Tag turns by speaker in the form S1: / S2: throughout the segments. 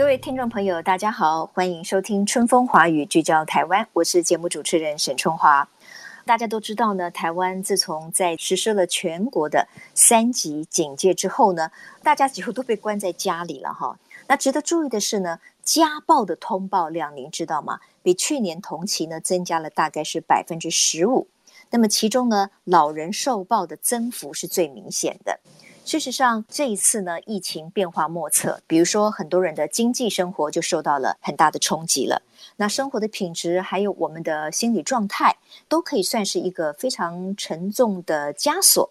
S1: 各位听众朋友，大家好，欢迎收听《春风华语》，聚焦台湾。我是节目主持人沈春华。大家都知道呢，台湾自从在实施了全国的三级警戒之后呢，大家几乎都被关在家里了哈。那值得注意的是呢，家暴的通报量，您知道吗？比去年同期呢，增加了大概是百分之十五。那么其中呢，老人受暴的增幅是最明显的。事实上，这一次呢，疫情变化莫测，比如说很多人的经济生活就受到了很大的冲击了。那生活的品质，还有我们的心理状态，都可以算是一个非常沉重的枷锁。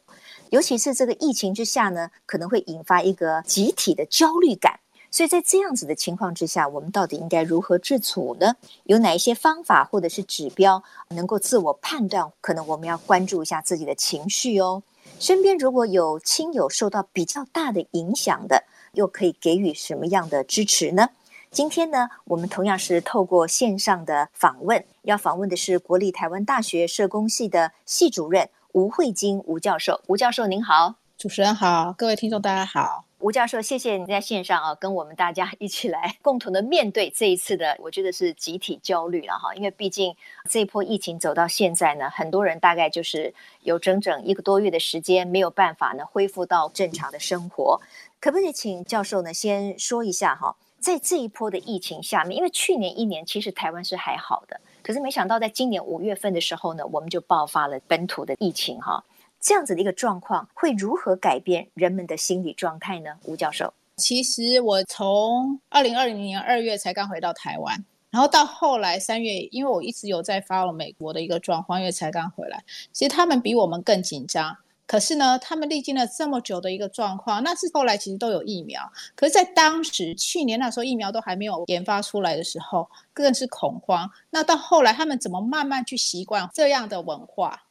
S1: 尤其是这个疫情之下呢，可能会引发一个集体的焦虑感。所以在这样子的情况之下，我们到底应该如何自处呢？有哪一些方法或者是指标能够自我判断？可能我们要关注一下自己的情绪哦。身边如果有亲友受到比较大的影响的，又可以给予什么样的支持呢？今天呢，我们同样是透过线上的访问，要访问的是国立台湾大学社工系的系主任吴慧晶吴教授。吴教授您好，
S2: 主持人好，各位听众大家好。
S1: 吴教授，谢谢你在线上啊，跟我们大家 一起来共同的面对这一次的，我觉得是集体焦虑了哈。因为毕竟这一波疫情走到现在呢，很多人大概就是有整整一个多月的时间没有办法呢恢复到正常的生活。可不可以请教授呢先说一下哈，在这一波的疫情下面，因为去年一年其实台湾是还好的，可是没想到在今年五月份的时候呢，我们就爆发了本土的疫情哈。这样子的一个状况会如何改变人们的心理状态呢？吴教授，
S2: 其实我从二零二零年二月才刚回到台湾，然后到后来三月，因为我一直有在 follow 美国的一个状况，因为才刚回来，其实他们比我们更紧张。可是呢，他们历经了这么久的一个状况，那是后来其实都有疫苗，可是，在当时去年那时候疫苗都还没有研发出来的时候，更是恐慌。那到后来，他们怎么慢慢去习惯这样的文化？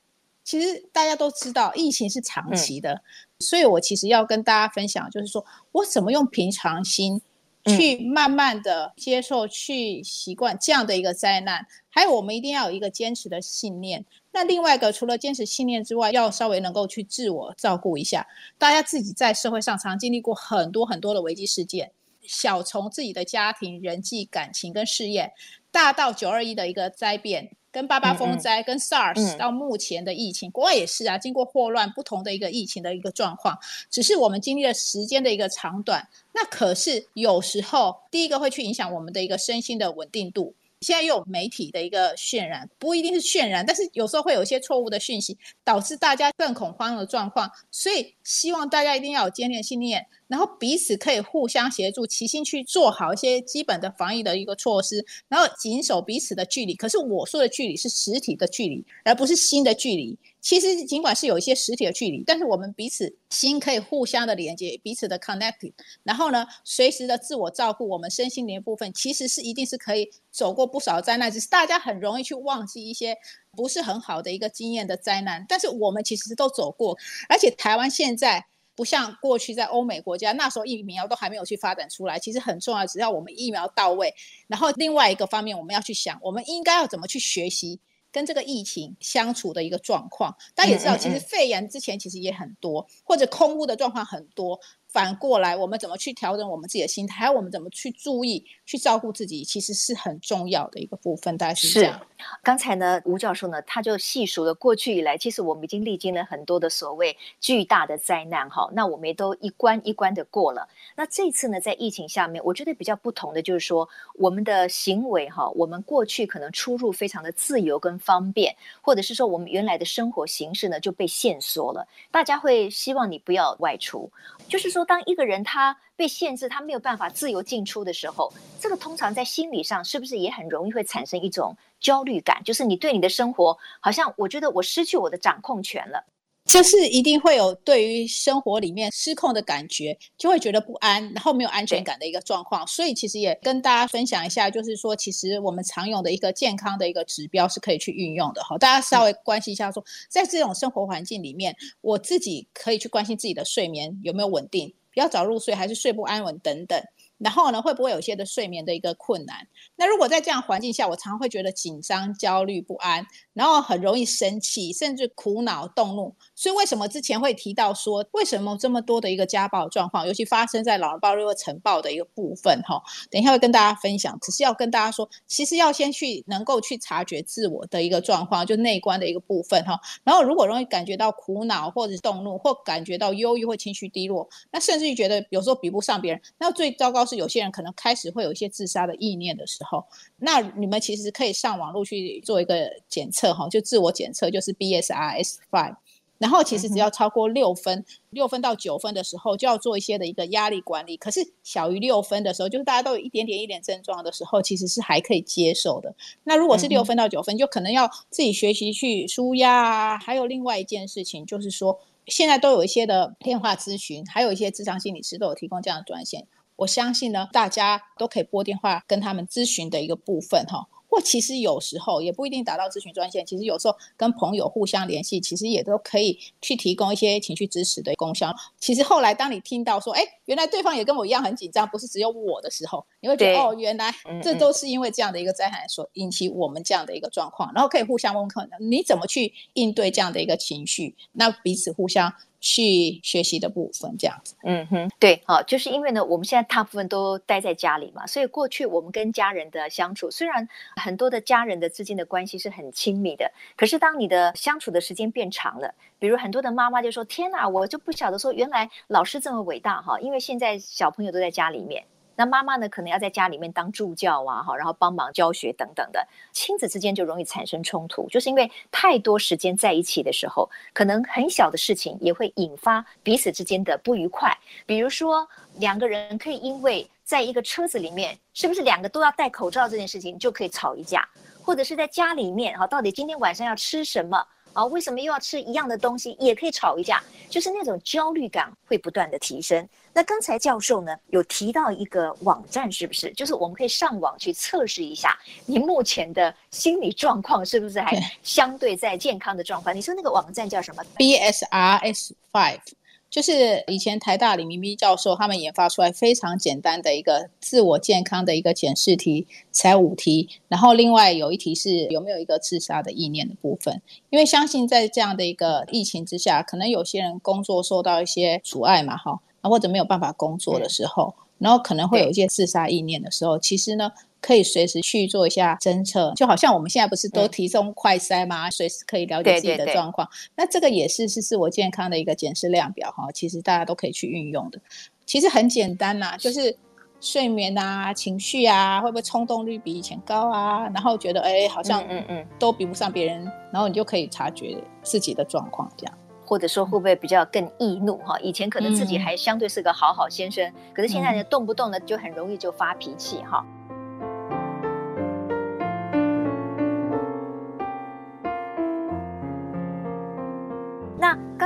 S2: 其实大家都知道，疫情是长期的，嗯、所以我其实要跟大家分享，就是说我怎么用平常心去慢慢的接受、嗯、去习惯这样的一个灾难。还有，我们一定要有一个坚持的信念。那另外一个，除了坚持信念之外，要稍微能够去自我照顾一下。大家自己在社会上常经历过很多很多的危机事件，小从自己的家庭、人际感情跟事业，大到九二一的一个灾变。跟八八风灾、嗯嗯、跟 SARS 到目前的疫情，嗯、国外也是啊，经过霍乱，不同的一个疫情的一个状况，只是我们经历了时间的一个长短。那可是有时候，第一个会去影响我们的一个身心的稳定度。现在又有媒体的一个渲染，不一定是渲染，但是有时候会有一些错误的讯息，导致大家更恐慌的状况。所以希望大家一定要有坚定信念，然后彼此可以互相协助，齐心去做好一些基本的防疫的一个措施，然后谨守彼此的距离。可是我说的距离是实体的距离，而不是心的距离。其实尽管是有一些实体的距离，但是我们彼此心可以互相的连接，彼此的 connecting，然后呢，随时的自我照顾，我们身心灵部分其实是一定是可以走过不少灾难，只是大家很容易去忘记一些不是很好的一个经验的灾难，但是我们其实都走过，而且台湾现在不像过去在欧美国家，那时候疫苗都还没有去发展出来，其实很重要，只要我们疫苗到位，然后另外一个方面我们要去想，我们应该要怎么去学习。跟这个疫情相处的一个状况，大家也知道，其实肺炎之前其实也很多，或者空屋的状况很多。反过来，我们怎么去调整我们自己的心态，还有我们怎么去注意、去照顾自己，其实是很重要的一个部分。大概是这样。是。
S1: 刚才呢，吴教授呢，他就细数了过去以来，其实我们已经历经了很多的所谓巨大的灾难，哈，那我们也都一关一关的过了。那这次呢，在疫情下面，我觉得比较不同的就是说，我们的行为，哈，我们过去可能出入非常的自由跟方便，或者是说我们原来的生活形式呢就被限缩了，大家会希望你不要外出。就是说，当一个人他被限制，他没有办法自由进出的时候，这个通常在心理上是不是也很容易会产生一种焦虑感？就是你对你的生活，好像我觉得我失去我的掌控权了。
S2: 就是一定会有对于生活里面失控的感觉，就会觉得不安，然后没有安全感的一个状况。所以其实也跟大家分享一下，就是说，其实我们常用的一个健康的一个指标是可以去运用的。好，大家稍微关心一下说，说在这种生活环境里面，我自己可以去关心自己的睡眠有没有稳定，比较早入睡还是睡不安稳等等。然后呢，会不会有些的睡眠的一个困难？那如果在这样环境下，我常常会觉得紧张、焦虑、不安，然后很容易生气，甚至苦恼、动怒。所以为什么之前会提到说，为什么这么多的一个家暴状况，尤其发生在老人暴力或成暴的一个部分？哈，等一下会跟大家分享。只是要跟大家说，其实要先去能够去察觉自我的一个状况，就内观的一个部分哈。然后如果容易感觉到苦恼或者动怒，或感觉到忧郁或情绪低落，那甚至于觉得有时候比不上别人，那最糟糕。是有些人可能开始会有一些自杀的意念的时候，那你们其实可以上网络去做一个检测哈，就自我检测，就是 BSRS Five，然后其实只要超过六分，六、嗯、分到九分的时候就要做一些的一个压力管理，可是小于六分的时候，就是大家都有一点点一点症状的时候，其实是还可以接受的。那如果是六分到九分，就可能要自己学习去舒压啊。还有另外一件事情就是说，现在都有一些的电话咨询，还有一些智商心理师都有提供这样的专线。我相信呢，大家都可以拨电话跟他们咨询的一个部分哈，或其实有时候也不一定打到咨询专线，其实有时候跟朋友互相联系，其实也都可以去提供一些情绪支持的功效。其实后来当你听到说，哎，原来对方也跟我一样很紧张，不是只有我的时候，你会觉得哦，原来这都是因为这样的一个灾害所引起我们这样的一个状况，然后可以互相问问你怎么去应对这样的一个情绪，那彼此互相。去学习的部分，这样子，
S1: 嗯哼，对，好，就是因为呢，我们现在大部分都待在家里嘛，所以过去我们跟家人的相处，虽然很多的家人的之间的关系是很亲密的，可是当你的相处的时间变长了，比如很多的妈妈就说：“天哪，我就不晓得说原来老师这么伟大哈，因为现在小朋友都在家里面。”那妈妈呢，可能要在家里面当助教啊，哈，然后帮忙教学等等的，亲子之间就容易产生冲突，就是因为太多时间在一起的时候，可能很小的事情也会引发彼此之间的不愉快。比如说，两个人可以因为在一个车子里面，是不是两个都要戴口罩这件事情就可以吵一架，或者是在家里面，哈，到底今天晚上要吃什么？啊，为什么又要吃一样的东西？也可以吵一架，就是那种焦虑感会不断的提升。那刚才教授呢有提到一个网站，是不是？就是我们可以上网去测试一下你目前的心理状况是不是还相对在健康的状况？你说那个网站叫什么
S2: ？BSRS Five。就是以前台大李明斌教授他们研发出来非常简单的一个自我健康的一个检视题，才五题，然后另外有一题是有没有一个自杀的意念的部分，因为相信在这样的一个疫情之下，可能有些人工作受到一些阻碍嘛，哈，或者没有办法工作的时候，然后可能会有一些自杀意念的时候，其实呢。可以随时去做一下侦测，就好像我们现在不是都提供快筛吗？随时可以了解自己的状况。那这个也是是自我健康的一个检视量表哈，其实大家都可以去运用的。其实很简单呐，就是睡眠啊、情绪啊，会不会冲动率比以前高啊？然后觉得哎，好像嗯嗯都比不上别人，然后你就可以察觉自己的状况这样。
S1: 或者说会不会比较更易怒哈？以前可能自己还相对是个好好先生，可是现在呢，动不动呢就很容易就发脾气哈。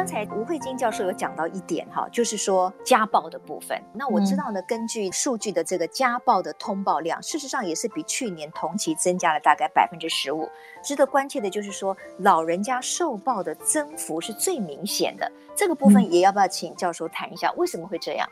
S1: 刚才吴慧晶教授有讲到一点哈，就是说家暴的部分。那我知道呢，根据数据的这个家暴的通报量，事实上也是比去年同期增加了大概百分之十五。值得关切的就是说，老人家受暴的增幅是最明显的。这个部分也要不要请教授谈一下，为什么会这样？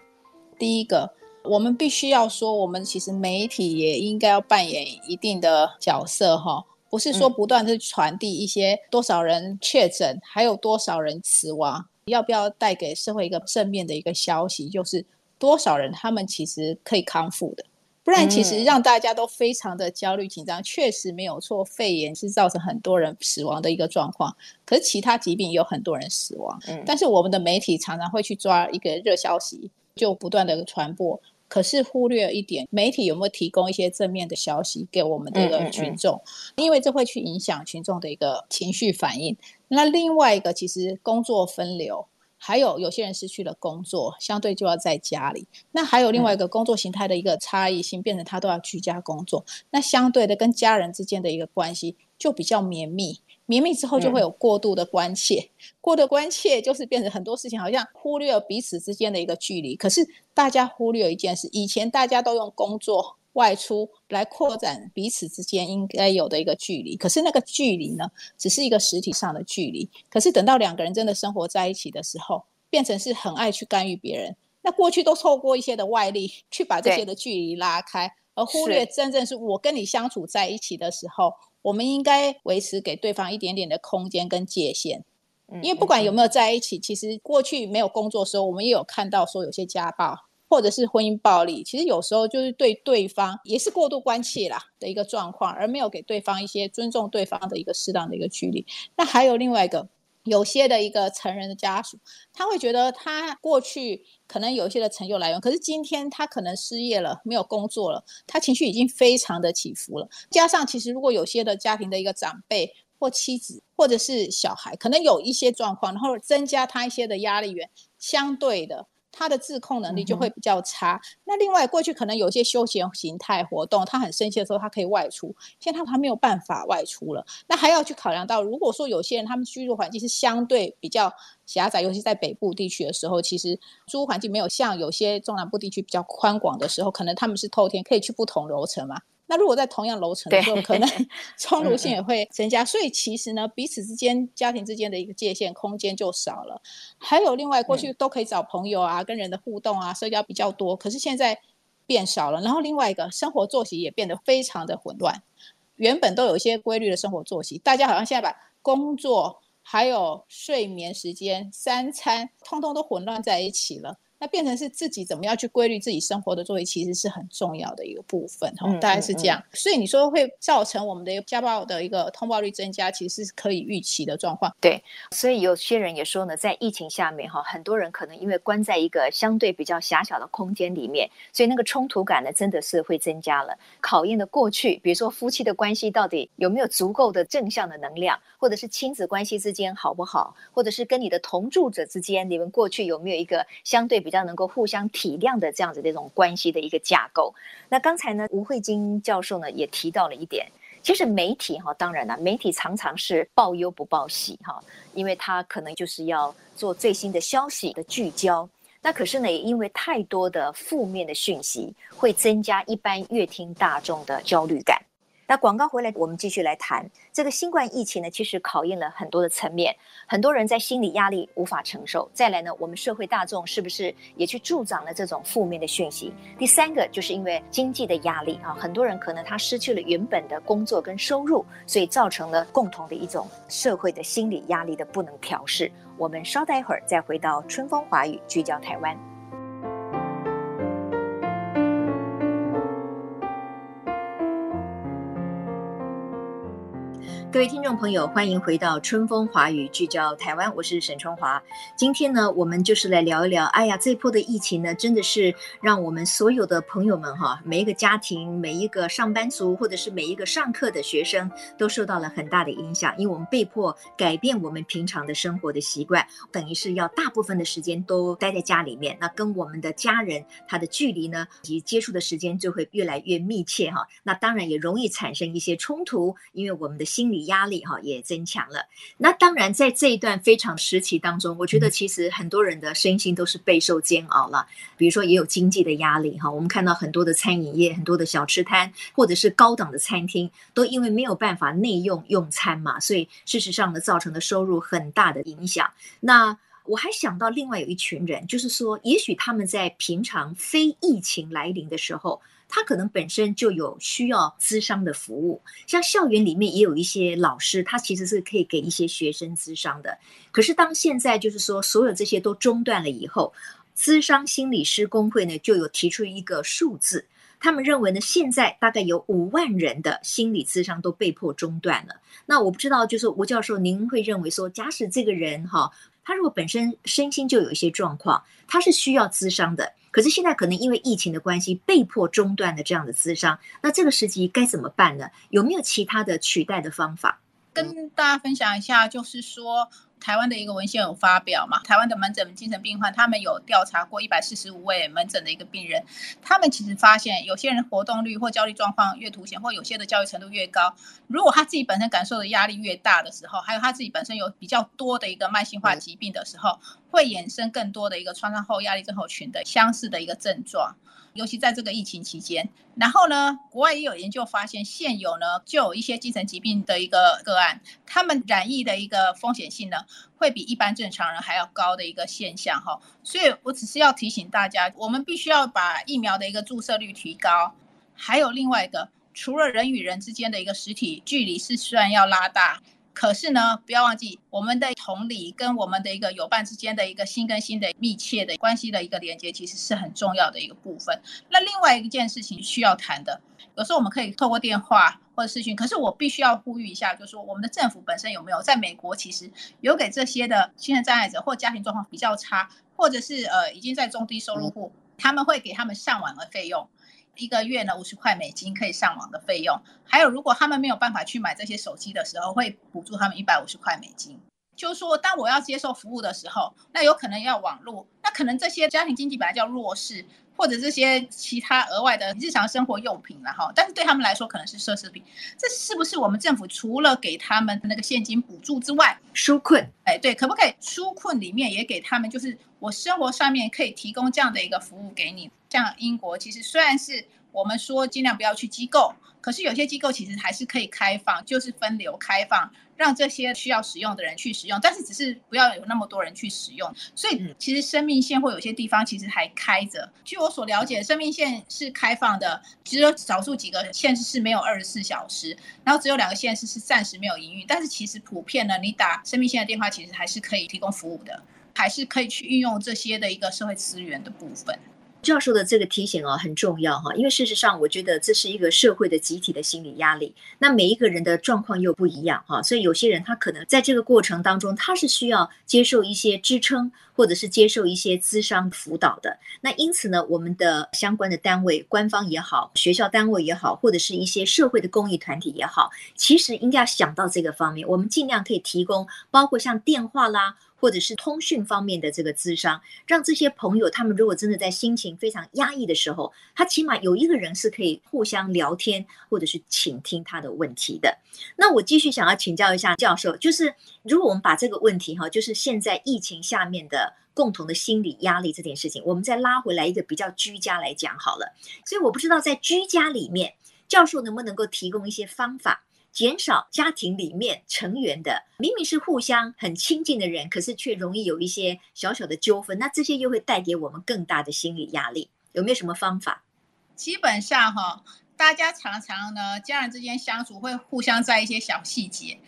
S2: 第一个，我们必须要说，我们其实媒体也应该要扮演一定的角色哈。不是说不断的传递一些多少人确诊，还有多少人死亡，要不要带给社会一个正面的一个消息，就是多少人他们其实可以康复的，不然其实让大家都非常的焦虑紧张。确实没有错，肺炎是造成很多人死亡的一个状况，可是其他疾病也有很多人死亡。但是我们的媒体常常会去抓一个热消息，就不断的传播。可是忽略一点，媒体有没有提供一些正面的消息给我们的一个群众？嗯嗯嗯。因为这会去影响群众的一个情绪反应。那另外一个，其实工作分流，还有有些人失去了工作，相对就要在家里。那还有另外一个工作形态的一个差异性，变成他都要居家工作。那相对的，跟家人之间的一个关系就比较绵密。绵密之后就会有过度的关切，嗯、过度关切就是变成很多事情好像忽略了彼此之间的一个距离。可是大家忽略一件事，以前大家都用工作外出来扩展彼此之间应该有的一个距离，可是那个距离呢，只是一个实体上的距离。可是等到两个人真的生活在一起的时候，变成是很爱去干预别人。那过去都透过一些的外力去把这些的距离拉开，而忽略真正是我跟你相处在一起的时候，我们应该维持给对方一点点的空间跟界限。因为不管有没有在一起，其实过去没有工作的时候，我们也有看到说有些家暴或者是婚姻暴力，其实有时候就是对对方也是过度关切啦的一个状况，而没有给对方一些尊重对方的一个适当的一个距离。那还有另外一个。有些的一个成人的家属，他会觉得他过去可能有一些的成就来源，可是今天他可能失业了，没有工作了，他情绪已经非常的起伏了。加上其实如果有些的家庭的一个长辈或妻子或者是小孩，可能有一些状况，然后增加他一些的压力源，相对的。他的自控能力就会比较差。嗯、那另外，过去可能有些休闲形态活动，他很生气的时候，他可以外出。现在他还没有办法外出了。那还要去考量到，如果说有些人他们居住环境是相对比较狭窄，尤其在北部地区的时候，其实住环境没有像有些中南部地区比较宽广的时候，可能他们是透天，可以去不同楼层嘛。那如果在同样楼层的时候，可能冲突性也会增加，所以其实呢，彼此之间、家庭之间的一个界限空间就少了。还有另外，过去都可以找朋友啊，跟人的互动啊，社交比较多，可是现在变少了。然后另外一个，生活作息也变得非常的混乱。原本都有一些规律的生活作息，大家好像现在把工作还有睡眠时间、三餐，通通都混乱在一起了。那变成是自己怎么样去规律自己生活的作息，其实是很重要的一个部分哈，大概是这样。嗯嗯嗯。所以你说会造成我们的家暴的一个通报率增加，其实是可以预期的状况。
S1: 对，所以有些人也说呢，在疫情下面哈，很多人可能因为关在一个相对比较狭小的空间里面，所以那个冲突感呢，真的是会增加了。考验的过去，比如说夫妻的关系到底有没有足够的正向的能量，或者是亲子关系之间好不好，或者是跟你的同住者之间，你们过去有没有一个相对比。比较能够互相体谅的这样子的一种关系的一个架构。那刚才呢，吴慧晶教授呢也提到了一点，其实媒体哈，当然了，媒体常常是报忧不报喜哈，因为他可能就是要做最新的消息的聚焦。那可是呢，也因为太多的负面的讯息，会增加一般阅听大众的焦虑感。那广告回来，我们继续来谈这个新冠疫情呢，其实考验了很多的层面，很多人在心理压力无法承受。再来呢，我们社会大众是不是也去助长了这种负面的讯息？第三个就是因为经济的压力啊，很多人可能他失去了原本的工作跟收入，所以造成了共同的一种社会的心理压力的不能调试。我们稍待一会儿再回到春风华语，聚焦台湾。各位听众朋友，欢迎回到春风华语，聚焦台湾，我是沈春华。今天呢，我们就是来聊一聊。哎呀，这波的疫情呢，真的是让我们所有的朋友们哈，每一个家庭、每一个上班族，或者是每一个上课的学生，都受到了很大的影响。因为我们被迫改变我们平常的生活的习惯，等于是要大部分的时间都待在家里面。那跟我们的家人他的距离呢，以及接触的时间就会越来越密切哈。那当然也容易产生一些冲突，因为我们的心理。压力哈也增强了。那当然，在这一段非常时期当中，我觉得其实很多人的身心都是备受煎熬了。比如说，也有经济的压力哈。我们看到很多的餐饮业、很多的小吃摊，或者是高档的餐厅，都因为没有办法内用用餐嘛，所以事实上呢，造成的收入很大的影响。那我还想到另外有一群人，就是说，也许他们在平常非疫情来临的时候。他可能本身就有需要咨商的服务，像校园里面也有一些老师，他其实是可以给一些学生咨商的。可是当现在就是说所有这些都中断了以后，咨商心理师工会呢就有提出一个数字，他们认为呢现在大概有五万人的心理咨商都被迫中断了。那我不知道，就是吴教授，您会认为说，假使这个人哈，他如果本身身心就有一些状况，他是需要咨商的。可是现在可能因为疫情的关系，被迫中断了这样的资商，那这个时机该怎么办呢？有没有其他的取代的方法？
S2: 跟大家分享一下，就是说台湾的一个文献有发表嘛，台湾的门诊精神病患，他们有调查过一百四十五位门诊的一个病人，他们其实发现有些人活动率或焦虑状况越凸显，或有些的教育程度越高，如果他自己本身感受的压力越大的时候，还有他自己本身有比较多的一个慢性化疾病的时候，会衍生更多的一个创伤后压力症候群的相似的一个症状。尤其在这个疫情期间，然后呢，国外也有研究发现，现有呢就有一些精神疾病的一个个案，他们染疫的一个风险性呢，会比一般正常人还要高的一个现象哈。所以我只是要提醒大家，我们必须要把疫苗的一个注射率提高，还有另外一个，除了人与人之间的一个实体距离是虽然要拉大。可是呢，不要忘记我们的同理跟我们的一个友伴之间的一个心跟心的密切的关系的一个连接，其实是很重要的一个部分。那另外一件事情需要谈的，有时候我们可以透过电话或者视讯，可是我必须要呼吁一下，就是说我们的政府本身有没有在美国，其实有给这些的精神障碍者或家庭状况比较差，或者是呃已经在中低收入户，他们会给他们上网的费用。一个月呢，五十块美金可以上网的费用，还有如果他们没有办法去买这些手机的时候，会补助他们一百五十块美金。就是说，当我要接受服务的时候，那有可能要网络，那可能这些家庭经济本来叫弱势，或者这些其他额外的日常生活用品了哈，但是对他们来说可能是奢侈品。这是不是我们政府除了给他们那个现金补助之外，
S1: 纾困？
S2: 哎，对，可不可以纾困里面也给他们，就是我生活上面可以提供这样的一个服务给你？像英国，其实虽然是我们说尽量不要去机构，可是有些机构其实还是可以开放，就是分流开放，让这些需要使用的人去使用，但是只是不要有那么多人去使用。所以其实生命线或有些地方其实还开着。据我所了解，生命线是开放的，只有少数几个县市是没有二十四小时，然后只有两个县市是暂时没有营运。但是其实普遍呢，你打生命线的电话，其实还是可以提供服务的，还是可以去运用这些的一个社会资源的部分。
S1: 教授的这个提醒啊，很重要哈，因为事实上，我觉得这是一个社会的集体的心理压力。那每一个人的状况又不一样哈，所以有些人他可能在这个过程当中，他是需要接受一些支撑，或者是接受一些咨商辅导的。那因此呢，我们的相关的单位，官方也好，学校单位也好，或者是一些社会的公益团体也好，其实应该要想到这个方面，我们尽量可以提供，包括像电话啦。或者是通讯方面的这个咨商，让这些朋友他们如果真的在心情非常压抑的时候，他起码有一个人是可以互相聊天，或者是倾听他的问题的。那我继续想要请教一下教授，就是如果我们把这个问题哈，就是现在疫情下面的共同的心理压力这件事情，我们再拉回来一个比较居家来讲好了。所以我不知道在居家里面，教授能不能够提供一些方法。减少家庭里面成员的明明是互相很亲近的人，可是却容易有一些小小的纠纷，那这些又会带给我们更大的心理压力。有没有什么方法？
S2: 基本上哈，大家常常呢，家人之间相处会互相在一些小细节。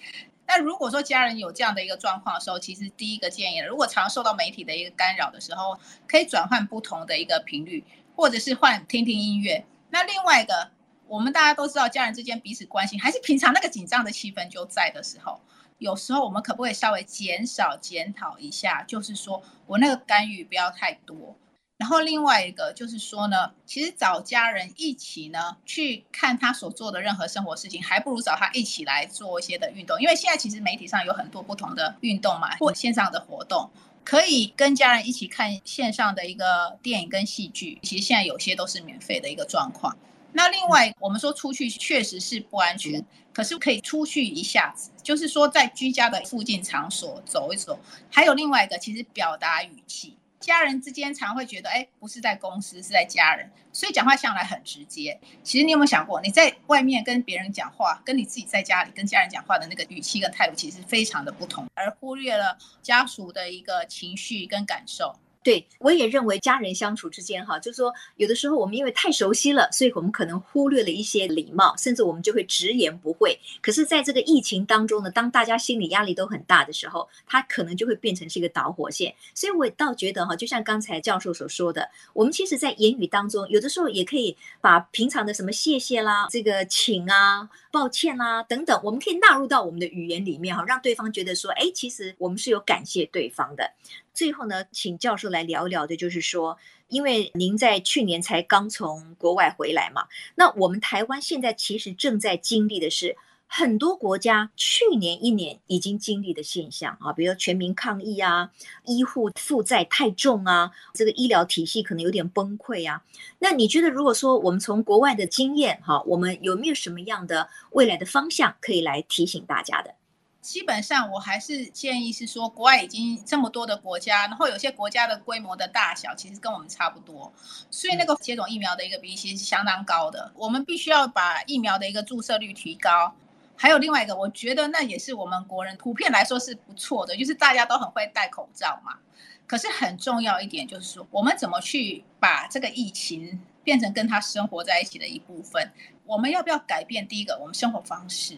S2: 那如果说家人有这样的一个状况的时候，其实第一个建议，如果常受到媒体的一个干扰的时候，可以转换不同的一个频率，或者是换听听音乐。那另外一个。我们大家都知道，家人之间彼此关心，还是平常那个紧张的气氛就在的时候，有时候我们可不可以稍微减少检讨一下？就是说我那个干预不要太多。然后另外一个就是说呢，其实找家人一起呢去看他所做的任何生活事情，还不如找他一起来做一些的运动。因为现在其实媒体上有很多不同的运动嘛，或线上的活动，可以跟家人一起看线上的一个电影跟戏剧。其实现在有些都是免费的一个状况。那另外，我们说出去确实是不安全，可是可以出去一下子，就是说在居家的附近场所走一走。还有另外一个，其实表达语气，家人之间常会觉得，哎，不是在公司，是在家人，所以讲话向来很直接。其实你有没有想过，你在外面跟别人讲话，跟你自己在家里跟家人讲话的那个语气跟态度，其实非常的不同，而忽略了家属的一个情绪跟感受。
S1: 对，我也认为家人相处之间，哈，就是说，有的时候我们因为太熟悉了，所以我们可能忽略了一些礼貌，甚至我们就会直言不讳。可是，在这个疫情当中呢，当大家心理压力都很大的时候，它可能就会变成是一个导火线。所以，我倒觉得哈，就像刚才教授所说的，我们其实，在言语当中，有的时候也可以把平常的什么谢谢啦、这个请啊、抱歉啦等等，我们可以纳入到我们的语言里面哈，让对方觉得说，哎，其实我们是有感谢对方的。最后呢，请教授来聊一聊的，就是说，因为您在去年才刚从国外回来嘛，那我们台湾现在其实正在经历的是很多国家去年一年已经经历的现象啊，比如全民抗疫啊，医护负债太重啊，这个医疗体系可能有点崩溃啊。那你觉得，如果说我们从国外的经验哈，我们有没有什么样的未来的方向可以来提醒大家的？
S2: 基本上，我还是建议是说，国外已经这么多的国家，然后有些国家的规模的大小其实跟我们差不多，所以那个接种疫苗的一个比例其实是相当高的。我们必须要把疫苗的一个注射率提高。还有另外一个，我觉得那也是我们国人普遍来说是不错的，就是大家都很会戴口罩嘛。可是很重要一点就是说，我们怎么去把这个疫情变成跟他生活在一起的一部分？我们要不要改变？第一个，我们生活方式。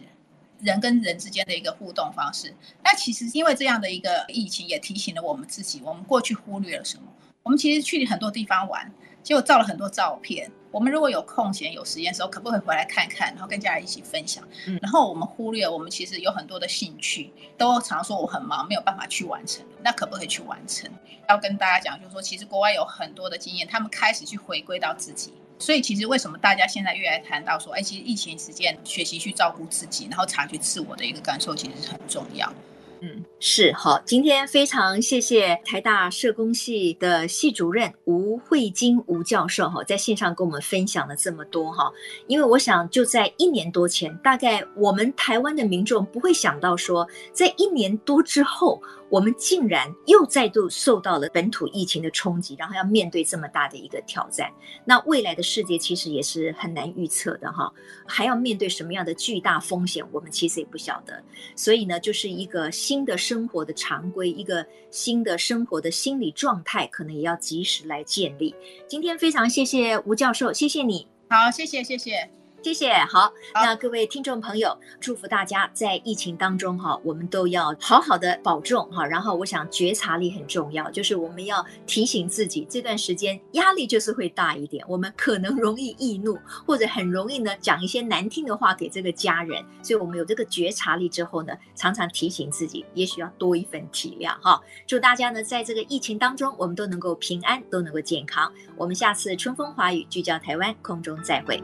S2: 人跟人之间的一个互动方式，那其实因为这样的一个疫情，也提醒了我们自己，我们过去忽略了什么？我们其实去很多地方玩，结果照了很多照片。我们如果有空闲、有时间的时候，可不可以回来看看，然后跟家人一起分享？嗯，然后我们忽略，我们其实有很多的兴趣，都常说我很忙，没有办法去完成。那可不可以去完成？要跟大家讲，就是说，其实国外有很多的经验，他们开始去回归到自己。所以，其实为什么大家现在越来谈到说，哎，其实疫情时间学习去照顾自己，然后察觉自我的一个感受，其实是很重要。
S1: 嗯，是好。今天非常谢谢台大社工系的系主任吴惠金吴教授哈，在线上跟我们分享了这么多哈。因为我想，就在一年多前，大概我们台湾的民众不会想到说，在一年多之后。我们竟然又再度受到了本土疫情的冲击，然后要面对这么大的一个挑战。那未来的世界其实也是很难预测的哈，还要面对什么样的巨大风险，我们其实也不晓得。所以呢，就是一个新的生活的常规，一个新的生活的心理状态，可能也要及时来建立。今天非常谢谢吴教授，谢谢你。
S2: 好，谢谢，谢谢。
S1: 谢谢，好，那各位听众朋友，祝福大家在疫情当中哈，我们都要好好的保重哈。然后我想觉察力很重要，就是我们要提醒自己，这段时间压力就是会大一点，我们可能容易易怒，或者很容易呢讲一些难听的话给这个家人。所以，我们有这个觉察力之后呢，常常提醒自己，也许要多一份体谅哈。祝大家呢，在这个疫情当中，我们都能够平安，都能够健康。我们下次春风华语聚焦台湾空中再会。